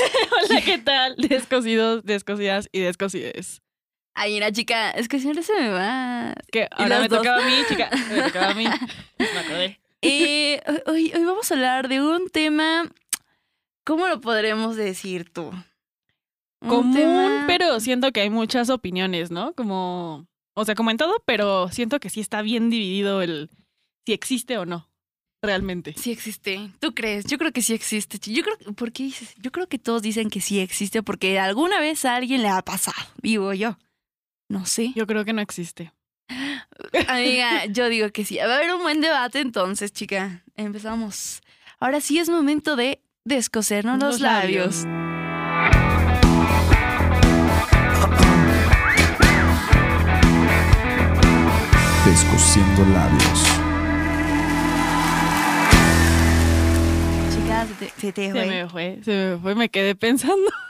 Hola, ¿qué tal? Descosidos, descosidas y descosides. Ay, una chica, es que siempre se me va. Que ahora me dos. tocaba a mí, chica. Me tocaba a mí. Me acordé. Eh, hoy, hoy vamos a hablar de un tema. ¿Cómo lo podremos decir tú? Un Común, tema- pero siento que hay muchas opiniones, ¿no? Como, o sea, como en todo, pero siento que sí está bien dividido el si existe o no, realmente. Sí existe. ¿Tú crees? Yo creo que sí existe. Yo creo que, ¿por qué dices? Yo creo que todos dicen que sí existe porque alguna vez a alguien le ha pasado. Digo yo. No sé. Yo creo que no existe. Amiga, yo digo que sí. Va a haber un buen debate entonces, chica. Empezamos. Ahora sí es momento de descosernos los, Los labios. labios. Descosiendo labios. Se te, Se fue. me fue, se me fue, me quedé pensando.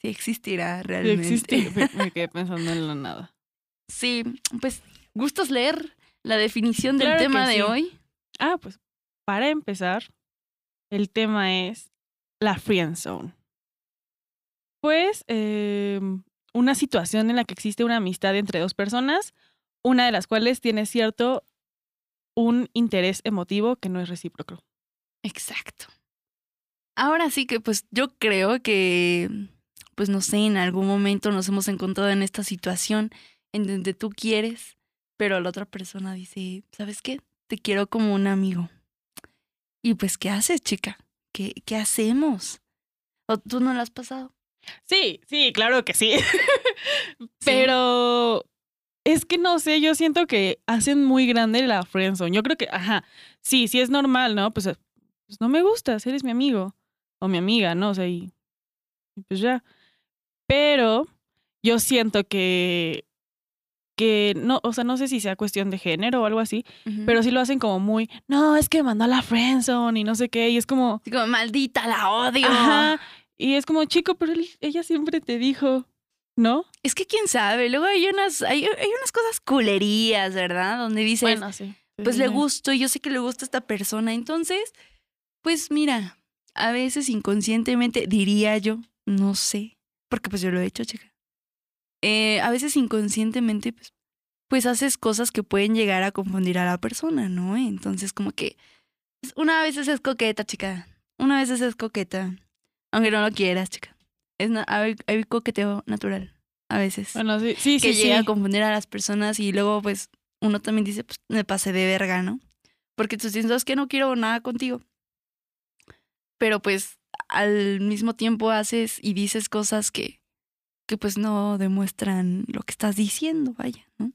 Sí existirá Si realmente. existe, me, me quedé pensando en la nada. Sí, pues, ¿gustas leer la definición del Claro tema de sí. hoy? Ah, pues para empezar, el tema es la friend zone. Pues eh, una situación en la que existe una amistad entre dos personas, una de las cuales tiene cierto un interés emotivo que no es recíproco. Exacto. Ahora sí que pues yo creo que, pues no sé, en algún momento nos hemos encontrado en esta situación en donde tú quieres, pero la otra persona dice, ¿sabes qué? Te quiero como un amigo. Y pues, ¿qué haces, chica? ¿Qué, qué hacemos? ¿O tú no lo has pasado? Sí, sí, claro que sí. Pero es que no sé, yo siento que hacen muy grande la friendzone. Yo creo que, ajá, sí, sí es normal, ¿no? Pues, pues no me gustas, eres mi amigo o mi amiga, ¿no? O sea, y, y pues ya. Pero yo siento que que no, o sea, no sé si sea cuestión de género o algo así, pero sí lo hacen como muy, no, es que mandó a la friendzone y no sé qué, y es como, como, maldita, la odio. ajá, y es como, chico, pero él- ella siempre te dijo, ¿no? Es que quién sabe, luego hay unas, hay, hay unas cosas culerías, ¿verdad? Donde dices, Bueno, sí. pues sí, le gusto y yo sé que le gusta a esta persona. Entonces, pues mira, a veces inconscientemente diría yo, no sé, porque pues yo lo he hecho, chica. Eh, a veces inconscientemente, pues, pues haces cosas que pueden llegar a confundir a la persona, ¿no? Entonces, como que pues, una vez es coqueta, chica. Una vez es coqueta. Aunque no lo quieras, chica. Es hay, hay coqueteo natural, a veces Bueno, sí, sí, que sí. llega sí. a confundir a las personas y luego pues uno también dice, pues me pasé de verga, ¿no? Porque tú sientes que no quiero nada contigo. Pero pues al mismo tiempo haces y dices cosas que, que pues no demuestran lo que estás diciendo, vaya, ¿no?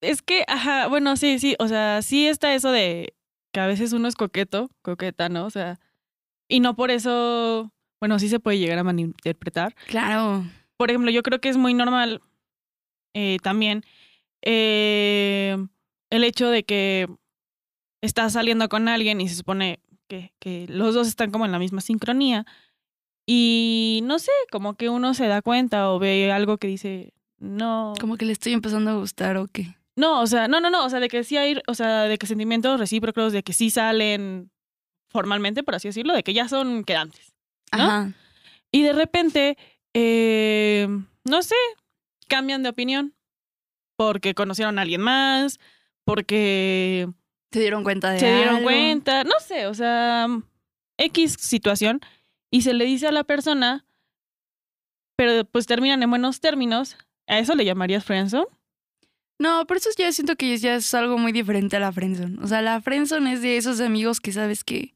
Es que, ajá, bueno, sí, sí, o sea, sí está eso de que a veces uno es coqueto, coqueta, ¿no? O sea, y no por eso, bueno, sí se puede llegar a malinterpretar. Claro. Por ejemplo, yo creo que es muy normal eh, también eh, el hecho de que estás saliendo con alguien y se supone que, que los dos están como en la misma sincronía y no sé, como que uno se da cuenta o ve algo que dice, no, Como que le estoy empezando a gustar o qué. no, o sea, no, no, no, o sea, de que sí hay, o sea, de que sentimientos recíprocos, de que sí salen formalmente, por así decirlo, de que ya son quedantes. ¿no? Ajá. Y de repente, eh, no sé, cambian de opinión porque conocieron a alguien más, porque Se dieron cuenta de se dieron algo. cuenta, no sé, o sea, X situación, y se le dice a la persona, pero pues terminan en buenos términos, ¿a eso le llamarías friendzone? No, pero eso ya siento que ya es algo muy diferente a la friendzone. O sea, la friendzone es de esos amigos que sabes que...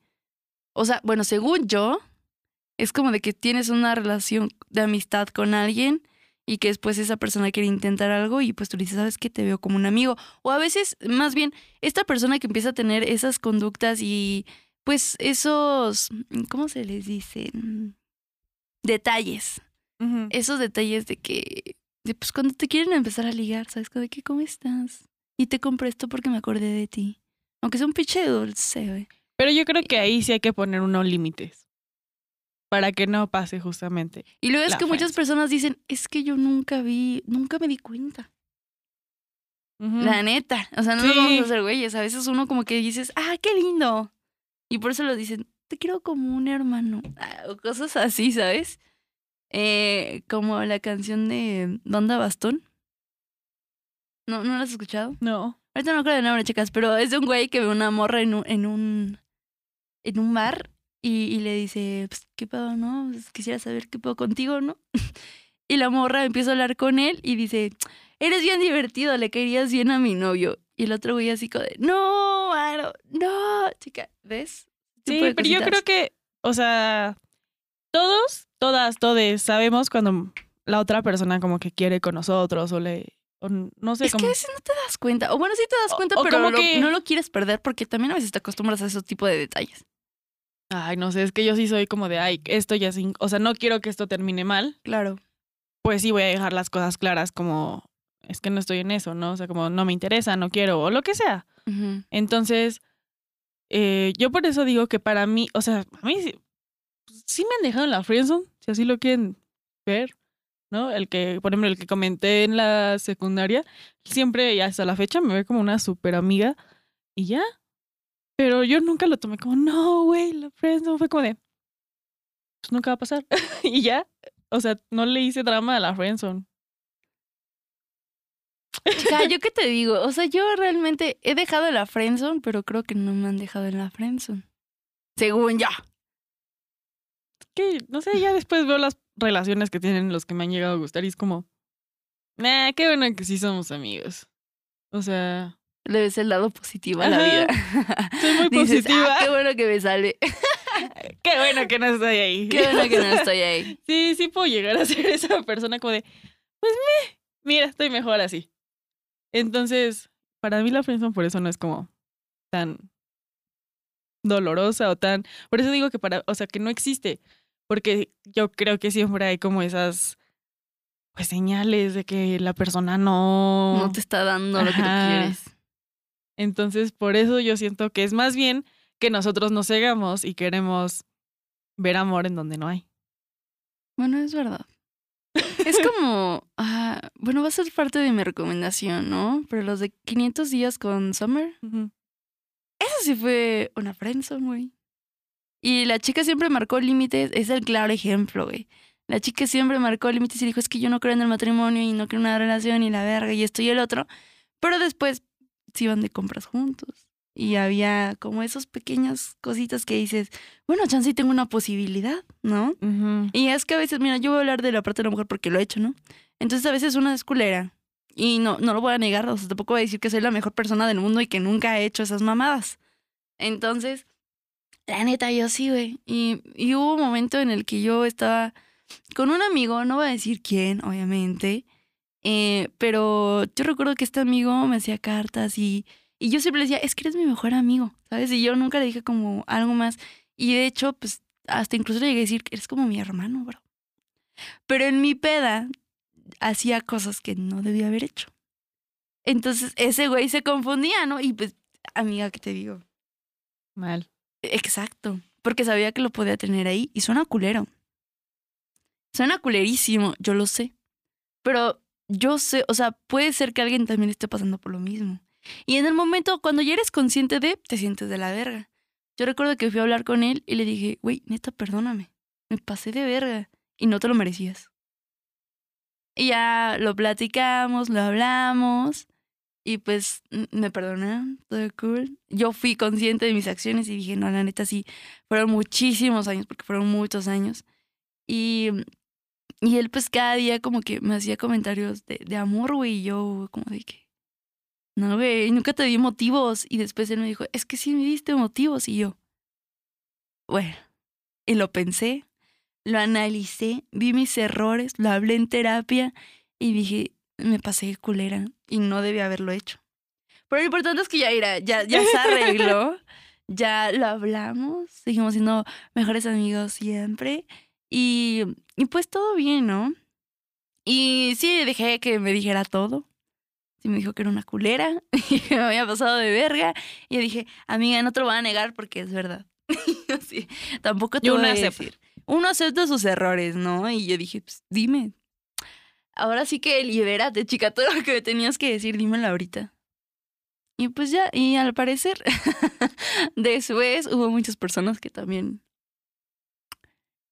O sea, bueno, según yo, es como de que tienes una relación de amistad con alguien y que después esa persona quiere intentar algo y pues tú le dices, ¿sabes qué? Te veo como un amigo. O a veces, más bien, esta persona que empieza a tener esas conductas y pues esos... ¿Cómo se les dice? Detalles esos detalles de que, de, pues cuando te quieren empezar a ligar, ¿sabes? De que, ¿cómo estás? Y te compré esto porque me acordé de ti. Aunque sea un pinche dulce, güey. Pero yo creo que ahí sí hay que poner unos límites para que no pase justamente. Y luego es que muchas personas dicen, es que yo nunca vi, nunca me di cuenta. La neta. O sea, no nos vamos a hacer güeyes. A veces uno como que dices, ah, qué lindo. Y por eso lo dicen, te quiero como un hermano. Ah, O cosas así, ¿sabes? Eh, como la canción de Banda Bastón. ¿No, ¿No la has escuchado? No. Ahorita no acuerdo el nombre, chicas, pero es de un güey que ve una morra en un, en un, en un bar y, y le dice, pues, ¿qué pedo, no? Pues, quisiera saber qué pedo contigo, ¿no? y la morra empieza a hablar con él y dice, eres bien divertido, le querías bien a mi novio. Y el otro güey así como de, no, Aro, no, chica, ¿ves? Sí, pero yo creo que, o sea, todos, todas, todes sabemos cuando la otra persona como que quiere con nosotros o le, o no sé Es que a veces no te das cuenta. O bueno, sí te das cuenta, o pero como lo- que- no lo quieres perder porque también a veces te acostumbras a ese tipo de detalles. Ay, no sé, es que yo sí soy como de, ay, esto ya sin, o sea, no quiero que esto termine mal, Claro. pues sí voy a dejar las cosas claras como, es que no estoy en eso, ¿no? O sea, como no me interesa, no quiero, o lo que sea. Entonces, eh, yo por eso digo que para mí, o sea, a mí sí, sí me han dejado en la friendzone, si así lo quieren ver, ¿no? El que, por ejemplo, el que comenté en la secundaria, siempre y hasta la fecha me ve como una super amiga y ya. Pero yo nunca lo tomé como, no, güey, la friendzone fue como de, pues nunca va a pasar. y ya, o sea, no le hice drama a la friendzone. Chica, ¿yo qué te digo? O sea, yo realmente he dejado la friendzone, pero creo que no me han dejado en la friendzone. Según yo. que, no sé, ya después veo las relaciones que tienen los que me han llegado a gustar y es como, nah, qué bueno que sí somos amigos. O sea, Le ves el lado positivo a la vida. soy muy Dices, positiva. "Ah, qué bueno que me sale. qué bueno que no estoy ahí. Qué bueno que no estoy ahí. Sí, sí puedo llegar a ser esa persona como de, pues me, mira, estoy mejor así. Entonces, para mí la friendzone por eso no es como tan dolorosa o tan, por eso digo que para, o sea, que no existe, porque yo creo que siempre hay como esas pues señales de que la persona no No te está dando lo que tú quieres. Entonces, por eso yo siento que es más bien que nosotros nos cegamos y queremos ver amor en donde no hay. Bueno, es verdad. Es como, ah, bueno, va a ser parte de mi recomendación, ¿no? Pero los de 500 días con Summer, Ujú. eso sí fue una friendzone, güey. Y la chica siempre marcó límites, es el claro ejemplo, güey. La chica siempre marcó límites y dijo, es que yo no creo en el matrimonio y no creo en una relación y la verga y esto y el otro. Pero después se iban de compras juntos. Y había como esas pequeñas cositas que dices, bueno, chance tengo una posibilidad, ¿no? Y es que a veces, mira, yo voy a hablar de la parte de la mujer porque lo he hecho, ¿no? Entonces a veces una es culera. Y no, no lo voy a negar, o sea, tampoco voy a decir que soy la mejor persona del mundo y que nunca he hecho esas mamadas. Entonces, la neta, yo sí, güey. Y, y hubo un momento en el que yo estaba con un amigo, no voy a decir quién, obviamente, eh, pero yo recuerdo que este amigo me hacía cartas y, y yo siempre le decía, es que eres mi mejor amigo, ¿sabes? Y yo nunca le dije como algo más. Y de hecho, pues hasta incluso le llegué a decir eres como mi hermano, bro. Pero en mi peda hacía cosas que no debía haber hecho. Entonces ese güey se confundía, ¿no? Y pues, amiga, ¿qué te digo? Mal. Exacto. Porque sabía que lo podía tener ahí y suena culero. Suena culerísimo, yo lo sé. Pero yo sé, o sea, puede ser que alguien también esté pasando por lo mismo. Y en el momento, cuando ya eres consciente de, te sientes de la verga. Yo recuerdo que fui a hablar con él y le dije, güey, neta, perdóname. Me pasé de verga y no te lo merecías. Y ya lo platicamos, lo hablamos y pues me perdonaron, todo cool. Yo fui consciente de mis acciones y dije, no, la neta sí, fueron muchísimos años, porque fueron muchos años. Y, y él pues cada día como que me hacía comentarios de, de amor, güey, y yo como de que, no, güey, nunca te di motivos. Y después él me dijo, es que sí me diste motivos. Y yo, bueno, y lo pensé, lo analicé, vi mis errores, lo hablé en terapia y dije, me pasé de culera y no debía haberlo hecho. Pero lo importante es que ya, era, ya, ya se arregló, ya lo hablamos, seguimos siendo mejores amigos siempre y, y pues todo bien, ¿no? Y sí, dejé que me dijera todo. Sí, me dijo que era una culera y que me había pasado de verga. Y yo dije, amiga, no te lo voy a negar porque es verdad. Yo sí, tampoco te Y voy uno a decir. Uno acepta sus errores, ¿no? Y yo dije, pues dime. Ahora sí que libérate, chica, todo lo que me tenías que decir, dímelo ahorita. Y pues ya, y al parecer, después hubo muchas personas que también,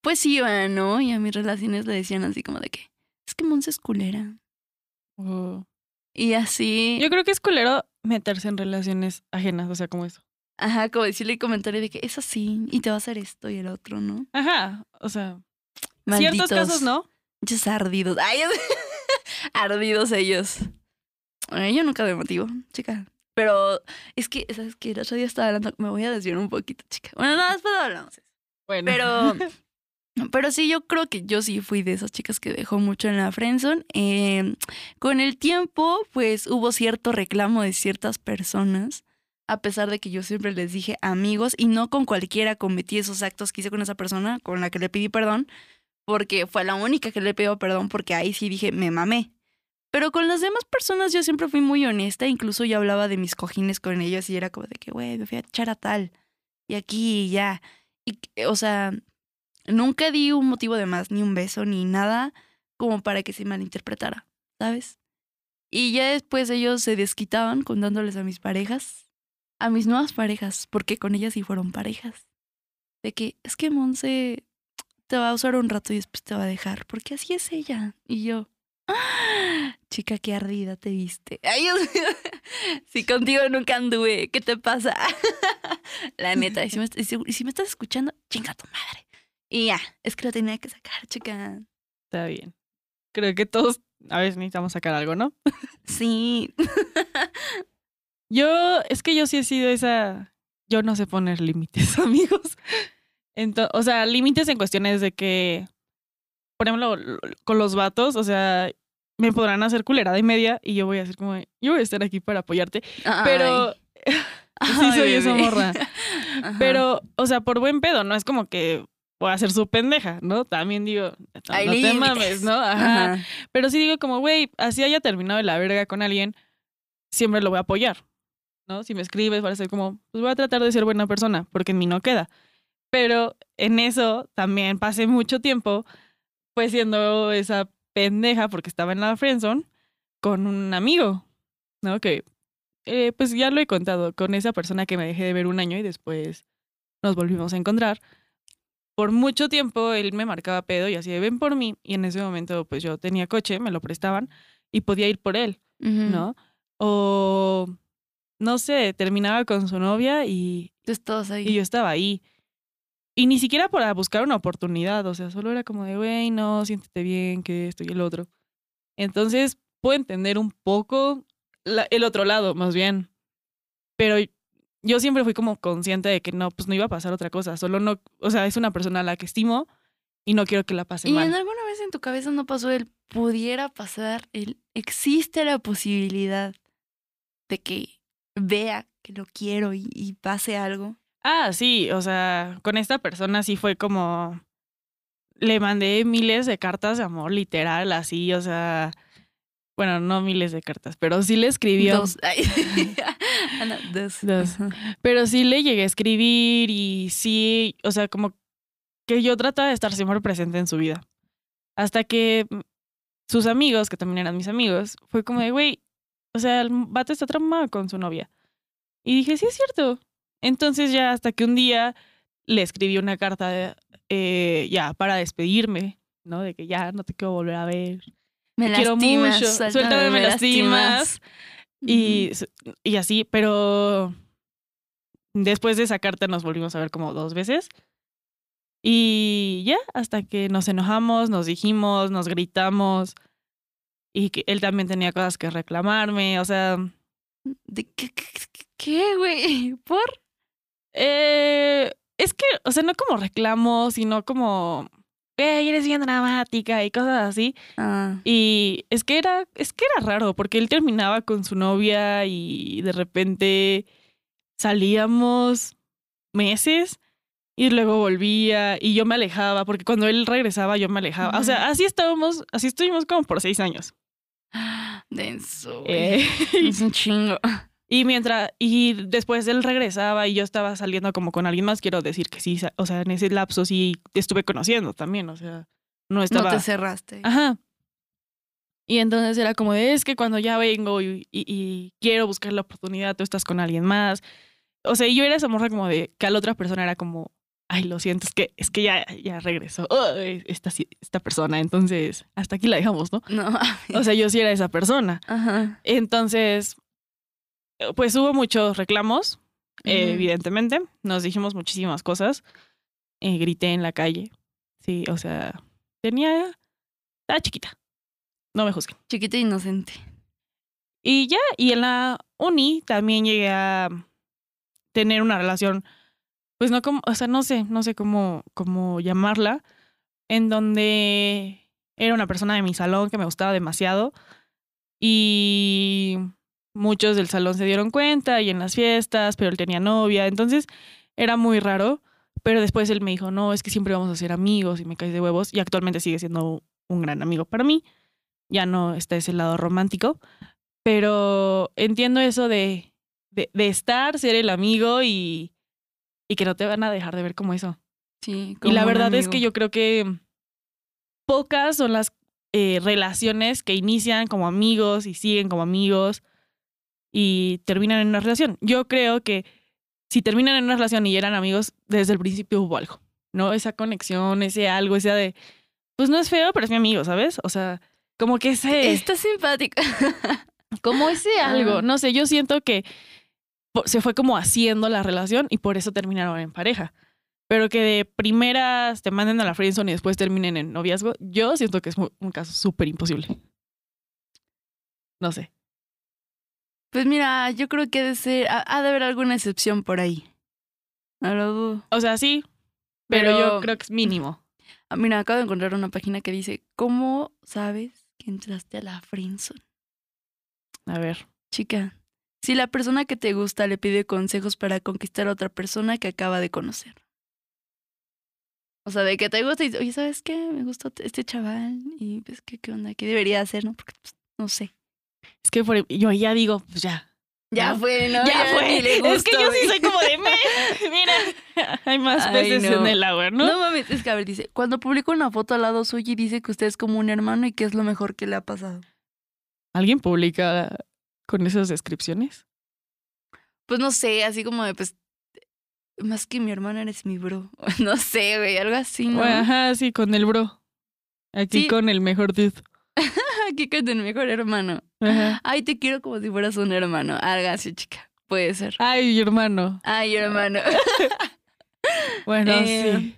pues iban, ¿no? Y a mis relaciones le decían así como de que, es que Monse es culera. Oh. Y así, Yo creo que es culero meterse en relaciones ajenas, o sea, como eso. ajá, como decirle comentario de que es así y te va a hacer esto y el otro, ¿no? Ajá, o sea, Malditos, ciertos casos no. Muchos ardidos. Ay, ardidos ellos. Ay, yo nunca me motivo, chica. Pero es que, ¿sabes qué? El otro día estaba hablando, me voy a desviar un poquito, chica. Bueno, no, después hablamos. Bueno. Pero, pero sí, yo creo que yo sí fui de esas chicas que dejó mucho en la friendzone. Eh, con el tiempo, pues hubo cierto reclamo de ciertas personas, a pesar de que yo siempre les dije amigos y no con cualquiera cometí esos actos que hice con esa persona con la que le pedí perdón, porque fue la única que le pidió perdón, porque ahí sí dije, me mamé. Pero con las demás personas yo siempre fui muy honesta, incluso yo hablaba de mis cojines con ellas y era como de que, güey, me fui a echar a tal, y aquí y ya. Y, o sea, nunca di un motivo de más, ni un beso, ni nada como para que se malinterpretara, ¿sabes? Y ya después ellos se desquitaban contándoles a mis parejas, a mis nuevas parejas, porque con ellas sí fueron parejas, de que es que Monse te va a usar un rato y después te va a dejar, porque así es ella. Y yo, "Ah, chica, qué ardida te viste. Ay. Si contigo nunca anduve, ¿qué te pasa? La neta, y si me, y si me estás escuchando, chinga tu madre. Y ya, es que lo tenía que sacar, chica. Está bien. Creo que todos a veces necesitamos sacar algo, ¿no? Sí. Yo, es que yo sí he sido esa. Yo no sé poner límites, amigos. Ento- o sea, límites en cuestiones de que, por ejemplo, con los vatos, o sea, me podrán hacer culerada y media y yo voy a hacer como, yo voy a estar aquí para apoyarte. Pero Ay, sí soy bebé. esa morra. Ajá. Pero, o sea, por buen pedo, no es como que voy a ser su pendeja, ¿no? También digo, no, no te mames, ¿no? Ajá. Ajá. Pero sí digo como, güey, así haya terminado de la verga con alguien, siempre lo voy a apoyar, ¿no? Si me escribes, va a ser como, pues voy a tratar de ser buena persona, porque en mí no queda. Pero en eso también pasé mucho tiempo, pues siendo esa pendeja, porque estaba en la friendzone, con un amigo, ¿no? Que, eh, pues ya lo he contado, con esa persona que me dejé de ver un año y después nos volvimos a encontrar. Por mucho tiempo él me marcaba pedo y así de ven por mí. Y en ese momento, pues yo tenía coche, me lo prestaban y podía ir por él. ¿no? O no sé, terminaba con su novia y, Tú estabas ahí. y yo estaba ahí. Y ni siquiera para buscar una oportunidad, o sea, solo era como de, güey, no, siéntete bien, que esto y el otro. Entonces, puedo entender un poco la- el otro lado, más bien. Pero yo siempre fui como consciente de que no, pues no iba a pasar otra cosa, solo no, o sea, es una persona a la que estimo y no quiero que la pase ¿Y mal. en alguna vez en tu cabeza no pasó el pudiera pasar, el existe la posibilidad de que vea que lo quiero y, y pase algo? Ah, sí, o sea, con esta persona sí fue como. Le mandé miles de cartas de amor, literal, así, o sea. Bueno, no miles de cartas, pero sí le escribió. Dos. Ana, dos. Dos. Pero sí le llegué a escribir y sí, o sea, como que yo trataba de estar siempre presente en su vida. Hasta que sus amigos, que también eran mis amigos, fue como de, güey, o sea, el vato está traumado con su novia. Y dije, sí, es cierto. Entonces ya hasta que un día le escribí una carta de, eh, ya para despedirme, ¿no? De que ya no te quiero volver a ver. Me Te quiero lastimas, mucho. suéltame, Suéltame, me lastimas. Y, y así, pero después de esa carta nos volvimos a ver como dos veces. Y ya, hasta que nos enojamos, nos dijimos, nos gritamos. Y que él también tenía cosas que reclamarme. O sea, ¿De qué, qué, qué- qué, güey? ¿Por? eh, es que, o sea, no como reclamo, sino como, hey, eres bien dramática y cosas así. Ah. Y es que era, es que era raro, porque él terminaba con su novia y de repente salíamos meses y luego volvía y yo me alejaba, porque cuando él regresaba yo me alejaba. O sea, así estábamos, así estuvimos como por seis años. Denso. Eh, Es un chingo. Y mientras, y después él regresaba y yo estaba saliendo como con alguien más, quiero decir que sí, o sea, en ese lapso sí te estuve conociendo también, o sea, no No estaba... te cerraste. Ajá. Y entonces era como de, es que cuando ya vengo y, y- y quiero buscar la oportunidad, tú estás con alguien más. O sea, yo era esa morra como de que a la otra persona era como, ay, lo siento, es que, es que ya, ya regresó esta, esta persona. Entonces, hasta aquí la dejamos, ¿no? No. O sea, yo sí era esa persona. Ajá. Entonces, pues hubo muchos reclamos, eh, evidentemente. Nos dijimos muchísimas cosas. Eh, grité en la calle. Sí, o sea, tenía. Estaba chiquita. No me juzguen. Chiquita e inocente. Y ya, y en la uni también llegué a tener una relación, pues no como, o sea, no sé, no sé cómo, cómo llamarla, en donde era una persona de mi salón que me gustaba demasiado y muchos del salón se dieron cuenta y en las fiestas, pero él tenía novia, entonces era muy raro, pero después él me dijo, no, es que siempre vamos a ser amigos y me caes de huevos y actualmente sigue siendo un gran amigo para mí, ya no está ese lado romántico, pero entiendo eso de, de, de estar, ser el amigo y, y que no te van a dejar de ver como eso. Sí. Y la como verdad es que yo creo que pocas son las eh, relaciones que inician como amigos y siguen como amigos y terminan en una relación. Yo creo que si terminan en una relación y eran amigos, desde el principio hubo algo, ¿no? Esa conexión, ese algo, ese de, pues no es feo, pero es mi amigo, ¿sabes? O sea, como que ese... Está simpático. Como ese algo, no sé, yo siento que se fue como haciendo la relación y por eso terminaron en pareja. Pero que de primeras te manden a la friendzone y después terminen en noviazgo, yo siento que es un caso súper imposible. No sé. Pues mira, yo creo que ha de ser, ha, ha de haber alguna excepción por ahí. No lo dudo. O sea, sí, pero, Pero- yo creo que es mínimo. Ah, mira, acabo de encontrar una página que dice, ¿cómo sabes que entraste a la friendzone? A ver. Chica, si la persona que te gusta le pide consejos para conquistar a otra persona que acaba de conocer. O sea, de que te gusta y dices, oye, ¿sabes qué? Me gustó este chaval y pues, ¿qué, qué onda? ¿Qué debería hacer, no? Porque, pues, no sé. Es que por- yo ya digo, pues ya. Ya ¿No? fue, ¿no? ya fue. le es que gustó, yo sí soy como de, me, mira, hay más peces no. en el agua, ¿no? No mames, es que a ver, dice, cuando publico una foto al lado suyo y dice que usted es como un hermano y que es lo mejor que le ha pasado. ¿Alguien publica con esas descripciones? Pues no sé, así como de, pues, más que mi hermano eres mi bro. No sé, güey, algo así, ¿no? Bueno, ajá, sí, con el bro. Aquí Sí. con el mejor dude. Aquí con el mejor hermano. Ajá. Ay, te quiero como si fueras un hermano. Algo así, chica. Puede ser. Ay, hermano. Ay, hermano. Bueno, Eh, sí.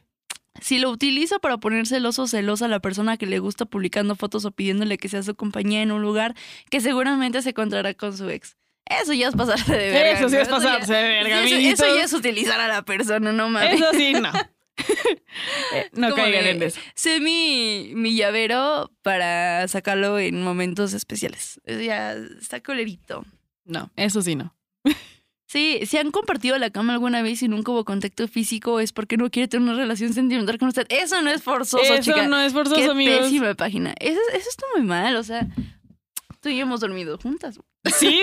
Si lo utiliza para poner celoso o celosa a la persona que le gusta publicando fotos o pidiéndole que sea su compañía en un lugar que seguramente se encontrará con su ex. Eso ya es pasarse de verga. Eso sí es pasarse ya- de verga, Eso, eso ya es utilizar a la persona, no mames. Eso sí, no. No caigan en eso. Sé mi, mi llavero para sacarlo en momentos especiales. Ya está colerito. No, eso sí no. Sí, si han compartido la cama alguna vez y nunca hubo contacto físico es porque no quiere tener una relación sentimental con usted. Eso no es forzoso, eso chica. no es forzoso, Qué amigos. pésima página. Eso, eso está muy mal, o sea, tú y yo hemos dormido juntas. Sí,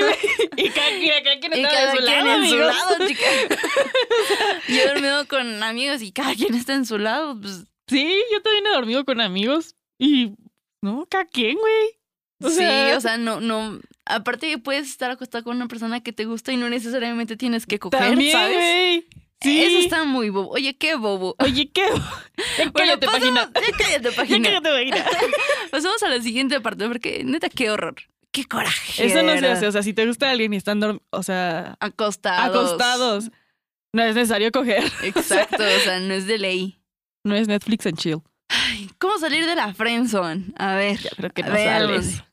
y cada, quien- cada quien Y estaba cada de su quien lado, en su lado, chica. yo he dormido con amigos y cada quien está en su lado. Pues, Sí, yo también he dormido con amigos. Y, no, cada quien, güey. O sí, sea- o sea, no, no. Aparte que puedes estar acostado con una persona que te gusta y no necesariamente tienes que coger, También, ¿sabes? güey. Sí. Eso está muy bobo. Oye, qué bobo. Oye, ¿qué? Ya Bueno, cállate, página. cállate, página. cállate, página. Pasamos a la siguiente parte porque neta, qué horror. Qué coraje. Eso no se hace. O sea, si te gusta alguien y están, o sea, Acostados. acostados, no es necesario coger. Exacto, o sea, no es de ley. No es Netflix and chill. Ay, ¿Cómo salir de la friendzone? A ver. Ya creo que no sales.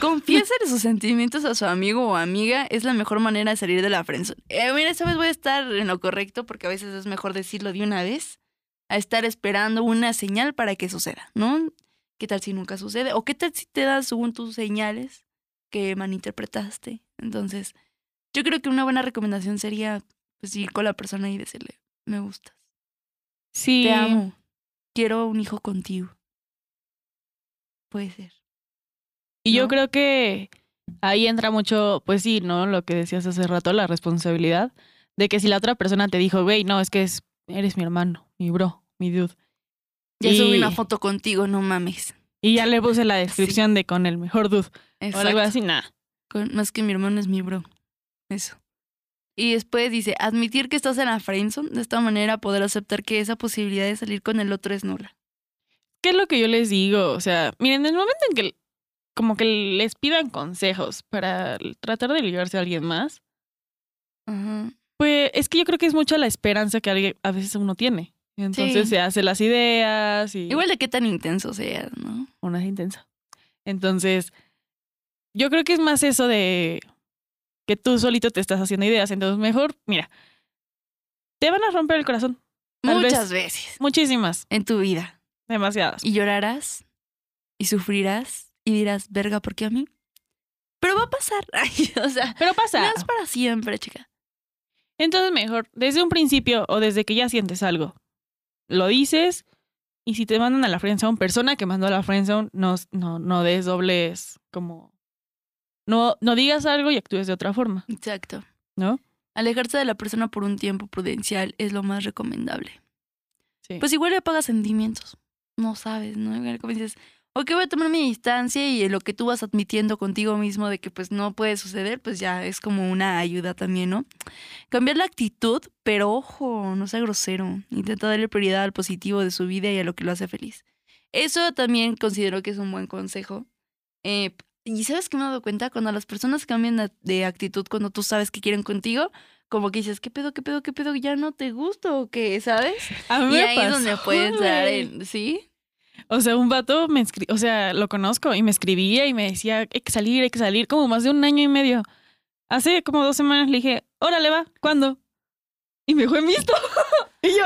Confiésale sus sentimientos a su amigo o amiga es la mejor manera de salir de la friendzone. Eh, mira, esta vez voy a estar en lo correcto porque a veces es mejor decirlo de una vez a estar esperando una señal para que suceda, ¿no? ¿Qué tal si nunca sucede? ¿O qué tal si te das según tus señales que malinterpretaste? Entonces, yo creo que una buena recomendación sería pues, ir con la persona y decirle, me gustas, Sí. te amo, quiero un hijo contigo. Puede ser. Y yo creo que ahí entra mucho, pues sí, ¿no? Lo que decías hace rato, la responsabilidad de que si la otra persona te dijo, güey, no, es que es, eres mi hermano, mi bro, mi dude. Ya Y- subí una foto contigo, no mames. Y ya le puse la descripción de con el mejor dude. O algo Exacto. así, nada. Más que mi hermano es mi bro. Eso. Y después dice, admitir que estás en la friendzone, de esta manera poder aceptar que esa posibilidad de salir con el otro es nula. ¿Qué es lo que yo les digo? O sea, miren, en el momento en que como que les pidan consejos para tratar de ligarse a alguien más, pues es que yo creo que es mucha la esperanza que alguien, a veces uno tiene. Entonces Sí. se hace las ideas y Igual de qué tan intenso sea, ¿no? una es intensa. Entonces, yo creo que es más eso de que tú solito te estás haciendo ideas. Entonces, mejor, mira, te van a romper el corazón. Tal vez. Muchas veces Muchísimas, en tu vida. demasiadas. Y llorarás y sufrirás y dirás, verga, ¿por qué a mí? Pero va a pasar. Ay, o sea, Pero pasa. no es para siempre, chica. Entonces, mejor, desde un principio o desde que ya sientes algo, lo dices. Y si te mandan a la friendzone, persona que mandó a la friendzone, no, no, no des dobles como... No, no digas algo y actúes de otra forma, Exacto. ¿no? Alejarse de la persona por un tiempo prudencial es lo más recomendable. Sí. Pues igual le apagas sentimientos. No sabes, ¿no? Como dices, ok, voy a tomar mi distancia y lo que tú vas admitiendo contigo mismo de que pues no puede suceder, pues ya es como una ayuda también, ¿no? Cambiar la actitud, pero ojo, no sea grosero. Intenta darle prioridad al positivo de su vida y a lo que lo hace feliz. Eso también considero que es un buen consejo. Eh, y sabes que me he dado cuenta cuando las personas cambian de- actitud cuando tú sabes que quieren contigo, como que dices, ¿qué pedo, qué pedo, qué pedo? ¿Ya no te gusto o qué? ¿Sabes? A mí Y me ahí es donde pasó, puedes dar en, ¿sí? O sea, un vato me o sea, lo conozco y me escribía y me decía, hay que salir, hay que salir, como más de un año y medio. Hace como dos semanas le dije, órale, va, ¿cuándo? Y me dejó en visto. y yo,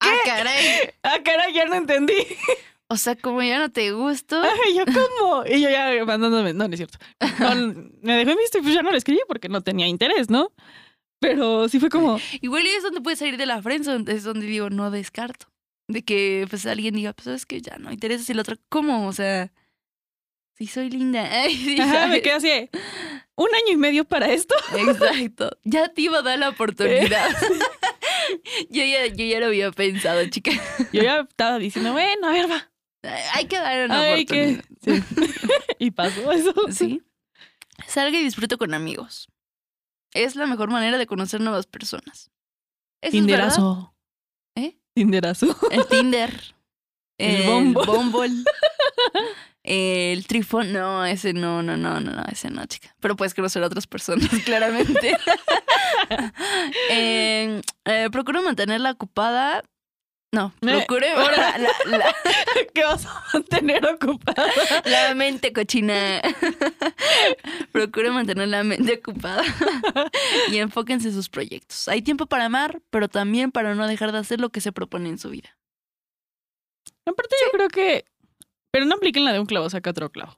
¡Ah, caray! ah, caray, ya no entendí. O sea, como ya no te gusto. y yo, ¿cómo? Y yo ya mandándome, no, no es cierto. No, me dejó en visto y pues ya no le escribí porque no tenía interés, ¿no? Pero sí fue como, Igual y es donde puedes salir de la friendzone, es donde digo, no descarto. De que pues alguien diga, pues sabes que ya no interesa si el otro, ¿cómo? O sea, sí soy linda. Ay, sí, ajá, me quedé así, un año y medio para esto. Exacto. Ya te iba a dar la oportunidad. yo, ya, yo ya lo había pensado, chica. Yo ya estaba diciendo, bueno, a ver, va. Hay que dar una Ay, que... oportunidad. y pasó eso. Sí. Salga y disfrute con amigos. Es la mejor manera de conocer nuevas personas. Eso es verdad. Tinderazo. ¿Eh? Tinderazo. El Tinder. El Bumble. Bumble. El trifón. No, ese no, no, no, no, no, ese no, chica. Pero puedes conocer a otras personas, claramente. Eh, eh, procuro mantenerla ocupada. No, procure ahora. la, la- ¿Qué vas a mantener ocupada? la mente cochina. procure mantener la mente ocupada y enfóquense en sus proyectos. Hay tiempo para amar, pero también para no dejar de hacer lo que se propone en su vida. Aparte, yo creo que. Pero no apliquen la de un clavo, saca otro clavo.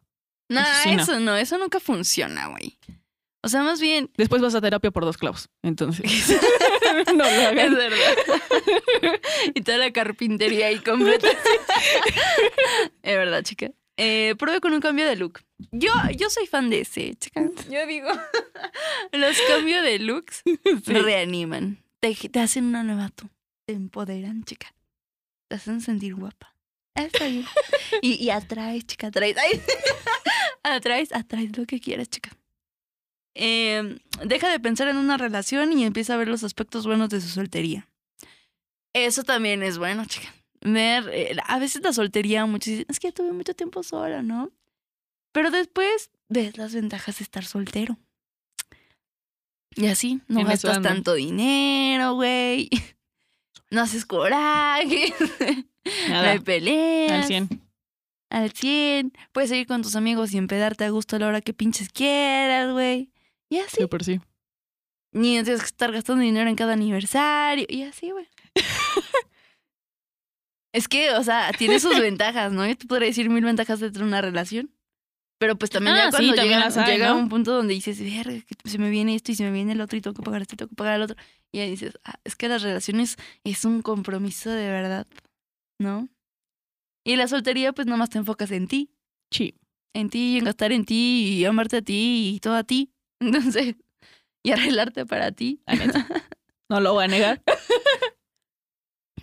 No, Eso sí, no. eso no, eso nunca funciona, güey. O sea, más bien, Después vas a terapia por dos clavos. Entonces. no lo es hagan. verdad. y toda la carpintería ahí completa. es verdad, chica. Eh, pruebe con un cambio de look. Yo, yo soy fan de ese, chica. Yo digo, los cambios de looks Sí. reaniman. Te, te hacen una nueva tú. Te empoderan, chica. Te hacen sentir guapa. Está bien. Y, y atraes, chica, atraes. Ay. atraes, atraes lo que quieras, chica. Eh, deja de pensar en una relación y empieza a ver los aspectos buenos de su soltería. Eso también es bueno, chica. Ver, eh, a veces la soltería, muchos dicen, es que ya tuve mucho tiempo sola, ¿no? Pero después ves las ventajas de estar soltero. Y así, no gastas tanto dinero, güey. No haces coraje. No Nada. hay peleas. Al 100. Al 100. Puedes seguir con tus amigos y empedarte a gusto a la hora que pinches quieras, güey. Y así. Súper sí. Ni tienes que estar gastando dinero en cada aniversario. Y así, güey. es que, o sea, tiene sus ventajas, ¿no? Yo te podría decir mil ventajas de una relación. Pero pues también Ah, ya sí, cuando también llega, hay, llega ¿no? un punto donde dices, verga, que se me viene esto y se me viene el otro y tengo que pagar esto y tengo que pagar el otro. Y ahí dices, ah, es que las relaciones es un compromiso de verdad, ¿no? Y la soltería, pues nomás te enfocas en ti Sí. en ti, en gastar en ti y amarte a ti y todo a ti. Entonces, y arreglarte para ti. No lo voy a negar.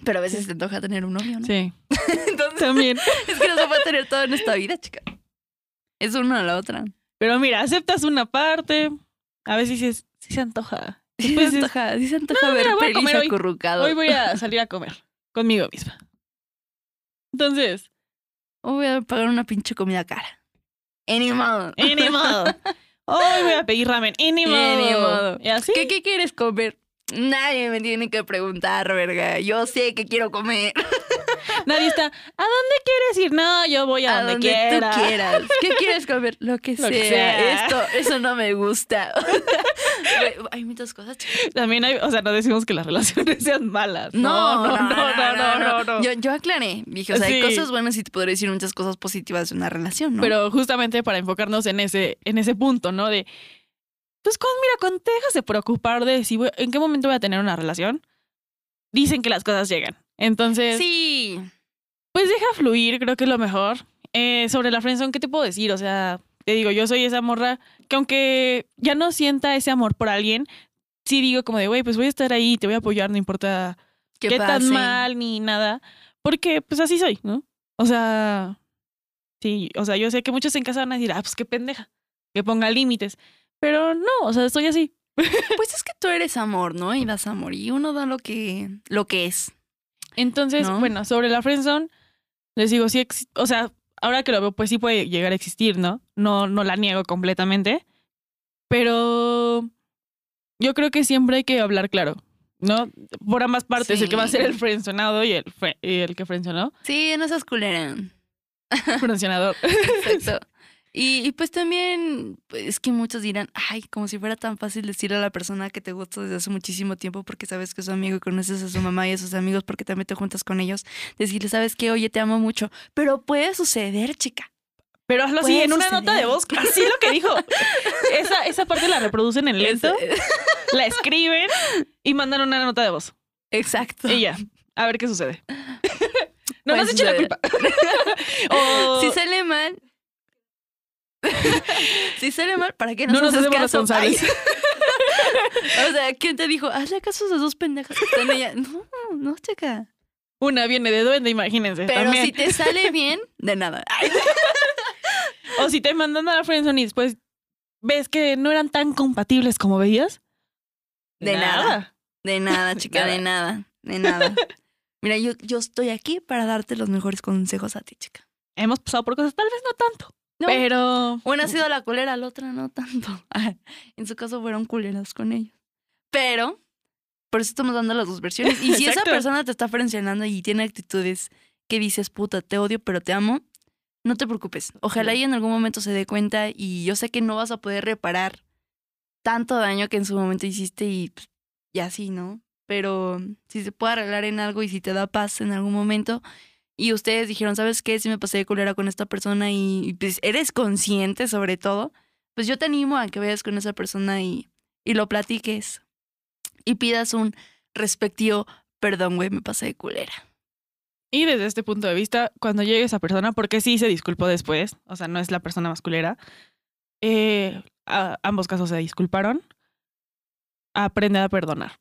Pero a veces te toca tener un novio, ¿no? Sí. Entonces, También. es que los se puede tener todo en esta vida, chica. Es una o la otra. Pero mira, aceptas una parte, a veces dices, sí se antoja. Sí se antoja, sí se antoja No, ver mira, voy a pelis comer hoy. acurrucado. hoy voy a salir a comer conmigo misma. Entonces, Hoy voy a pagar una pinche comida cara. Any modo. Hoy voy a pedir ramen, y ni Y modo. ni modo. Y así. ¿Qué, ¿Qué quieres comer? Nadie me tiene que preguntar, verga. Yo sé que quiero comer. Nadie está, ¿a dónde quieres ir? No, yo voy a, A donde, donde quiera. tú quieras. ¿Qué quieres comer? Lo que, Lo sea. que sea. Esto, eso no me gusta. Hay muchas cosas. chicas. También hay, o sea, no decimos que las relaciones sean malas. No, no, no, no, no, no. no. Yo, yo aclaré. Dije, o sea, hay Sí. cosas buenas y te podré decir muchas cosas positivas de una relación, ¿no? Pero justamente para enfocarnos en ese, en ese punto, ¿no? De, pues con, mira, cuando te dejas de preocupar de si voy- en qué momento voy a tener una relación, dicen que las cosas llegan. Entonces, sí. pues deja fluir, creo que es lo mejor. Eh, sobre la friendzone, ¿qué te puedo decir? O sea, te digo, yo soy esa morra que aunque ya no sienta ese amor por alguien, sí digo como de, güey, pues voy a estar ahí, te voy a apoyar, no importa ¿Qué, qué, tan mal ni nada, porque pues así soy, ¿no? O sea, sí, o sea, yo sé que muchos en casa van a decir, ah, pues qué pendeja, que ponga límites, pero no, o sea, estoy así. Pues es que tú eres amor, ¿no? Y das amor. Y uno da lo que, lo que es. Entonces, ¿No? bueno, sobre la friendzone, les digo, sí, o sea, ahora que lo veo, pues sí puede llegar a existir, ¿no? No, no la niego completamente, pero yo creo que siempre hay que hablar claro, ¿no? Por ambas partes, el que va a ser el Sí. friendzonado y el, y el que friendzonó, Sí, no seas culera. friendzonador. Exacto. Y, y pues también, pues, es que muchos dirán, ay, como si fuera tan fácil decirle a la persona que te gusta desde hace muchísimo tiempo porque sabes que es su amigo y conoces a su mamá y a sus amigos porque también te juntas con ellos, decirle, sabes que, oye, te amo mucho. Pero puede suceder, chica. Pero hazlo así en una suceder. nota de voz. Así lo que dijo. Esa, esa parte la reproducen en lento, la escriben y mandan una nota de voz. Exacto. Y ya, a ver qué sucede. No Puede nos echen la culpa. o Si sale mal. si sale mal, ¿para qué no nos hacemos caso? responsables. O sea, ¿quién te dijo? Hazle caso a esas dos pendejas que están allá. No, no, chica. Una viene de duende, imagínense. Pero también. si te sale bien, de nada. O si te mandan a la friendzone y después ves que no eran tan compatibles como veías. De nada. De nada, chica, de nada. De nada. Mira, yo, yo estoy aquí para darte los mejores consejos a ti, chica. Hemos pasado por cosas, tal vez no tanto. No. Pero. Una ha sido la culera, la otra no tanto. En su caso fueron culeras con ellos. Pero, por eso estamos dando las dos versiones. Y si esa persona te está frencionando y tiene actitudes que dices, puta, te odio, pero te amo, no te preocupes. Ojalá y en algún momento se dé cuenta y yo sé que no vas a poder reparar tanto daño que en su momento hiciste y, pues, y así, ¿no? Pero si se puede arreglar en algo y si te da paz en algún momento y ustedes dijeron, ¿sabes qué? Si me pasé de culera con esta persona y, pues eres consciente sobre todo, pues yo te animo a que vayas con esa persona y, y lo platiques y pidas un respectivo perdón, güey, me pasé de culera. Y desde este punto de vista, cuando llegue esa persona, porque sí se disculpó después, o sea, no es la persona masculera, eh, ambos casos se disculparon, aprende a perdonar.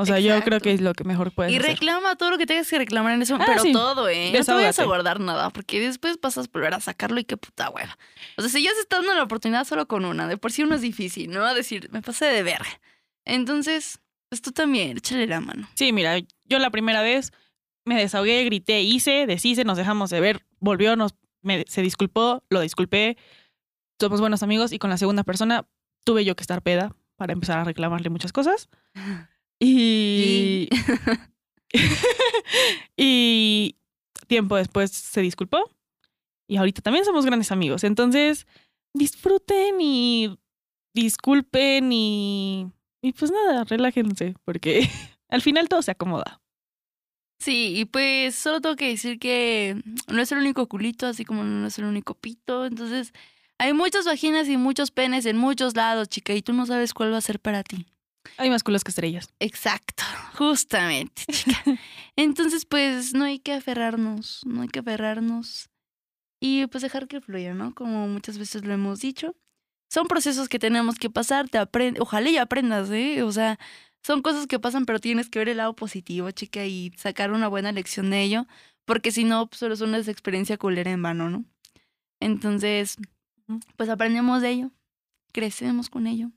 O sea, yo creo Exacto. que es lo que mejor puedes Y hacer. reclama todo lo que tengas que reclamar en eso, Ah, pero sí. todo, ¿eh? No te vayas a Desahógate. guardar nada, porque después vas a volver a sacarlo y qué puta hueva. O sea, si ya se está dando la oportunidad solo con una, de por sí uno es difícil, ¿no? A decir, me pasé de verga. Entonces, pues tú también, échale la mano. Sí, mira, yo la primera vez me desahogué, grité, hice, deshice, nos dejamos de ver, volvió, nos, me- se disculpó, lo disculpé, somos buenos amigos y con la segunda persona tuve yo que estar peda para empezar a reclamarle muchas cosas. Y... y tiempo después se disculpó y ahorita también somos grandes amigos. Entonces, disfruten y disculpen y, y pues nada, relájense porque al final todo se acomoda. Sí, y pues solo tengo que decir que no es el único culito, así como no es el único pito. Entonces, hay muchas vaginas y muchos penes en muchos lados, chica, y tú no sabes cuál va a ser para ti. Hay más culos que estrellas. Exacto, justamente, chica. Entonces, pues no hay que aferrarnos, no hay que aferrarnos y pues dejar que fluya, ¿no? Como muchas veces lo hemos dicho. Son procesos que tenemos que pasar, te ojalá y aprendas, ¿eh? O sea, son cosas que pasan, pero tienes que ver el lado positivo, chica, y sacar una buena lección de ello, porque si no, pues, solo es una experiencia culera en vano, ¿no? Entonces, pues aprendemos de ello, crecemos con ello.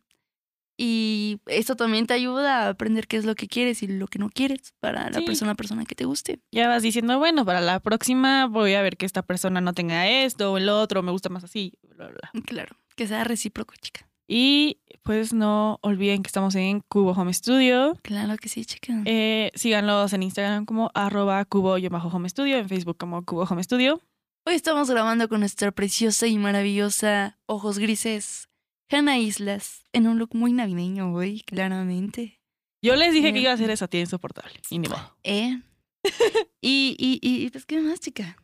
Y eso también te ayuda a aprender qué es lo que quieres y lo que no quieres para la Sí. persona, persona que te guste. Ya vas diciendo, bueno, para la próxima voy a ver que esta persona no tenga esto o el otro, me gusta más así, bla, bla, bla. Claro, que sea recíproco, chica. Y pues no olviden que estamos en Cubo Home Studio. Claro que sí, chica. Eh, síganlos en Instagram como arroba cubo-home studio, en Facebook como Cubo Home Studio. Hoy estamos grabando con nuestra preciosa y maravillosa Ojos Grises, Hannah Islas, en un look muy navideño hoy, claramente. Yo les dije que iba a hacer esa tía insoportable. Y ni modo. ¿Eh? y, y, y, pues, ¿qué más, chica?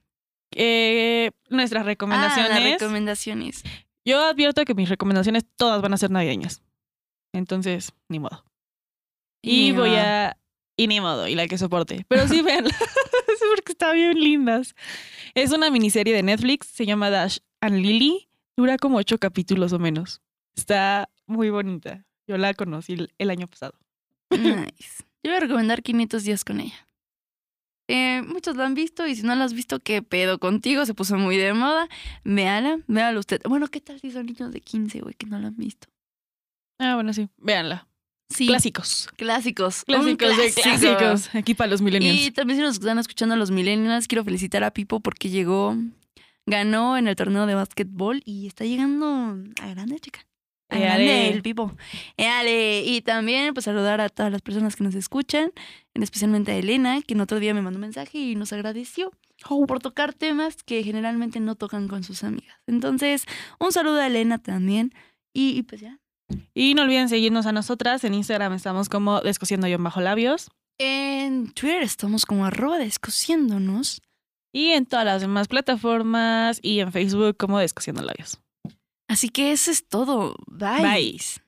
Eh, nuestras Ah, recomendaciones. las recomendaciones. Yo advierto que mis recomendaciones todas van a ser navideñas. Entonces, ni modo. Y voy modo. a. Y ni modo, y la que soporte. Pero sí, veanla. Sí, porque está bien lindas. Es una miniserie de Netflix, se llama Dash and Lily. Dura como ocho capítulos o menos. Está muy bonita. Yo la conocí el, año pasado. Nice. Yo voy a recomendar 500 días con ella. Eh, muchos la han visto y si no la has visto, ¿qué pedo contigo? Se puso muy de moda. Véala, véala usted. Bueno, ¿qué tal si son niños de 15, güey, que no la han visto? Ah, bueno, sí. Véanla. Sí. Clásicos. Clásicos. Clásicos de clásico. clásicos. Aquí para los millennials. Y también si nos están escuchando los millennials, quiero felicitar a Pipo porque llegó, ganó en el torneo de básquetbol y está llegando a grande, chica. Éale. grande el Pipo. Éale. Y también pues saludar a todas las personas que nos escuchan, en especialmente a Elena, que en otro día me mandó un mensaje y nos agradeció por tocar temas que generalmente no tocan con sus amigas. Entonces, un saludo a Elena también. Y, y pues ya. Y no olviden seguirnos a nosotras. En Instagram estamos como descosiendo yo bajo labios. En Twitter estamos como arroba descosiéndonos. Y en todas las demás plataformas y en Facebook como descosiendo labios. Así que eso es todo. Bye. Bye.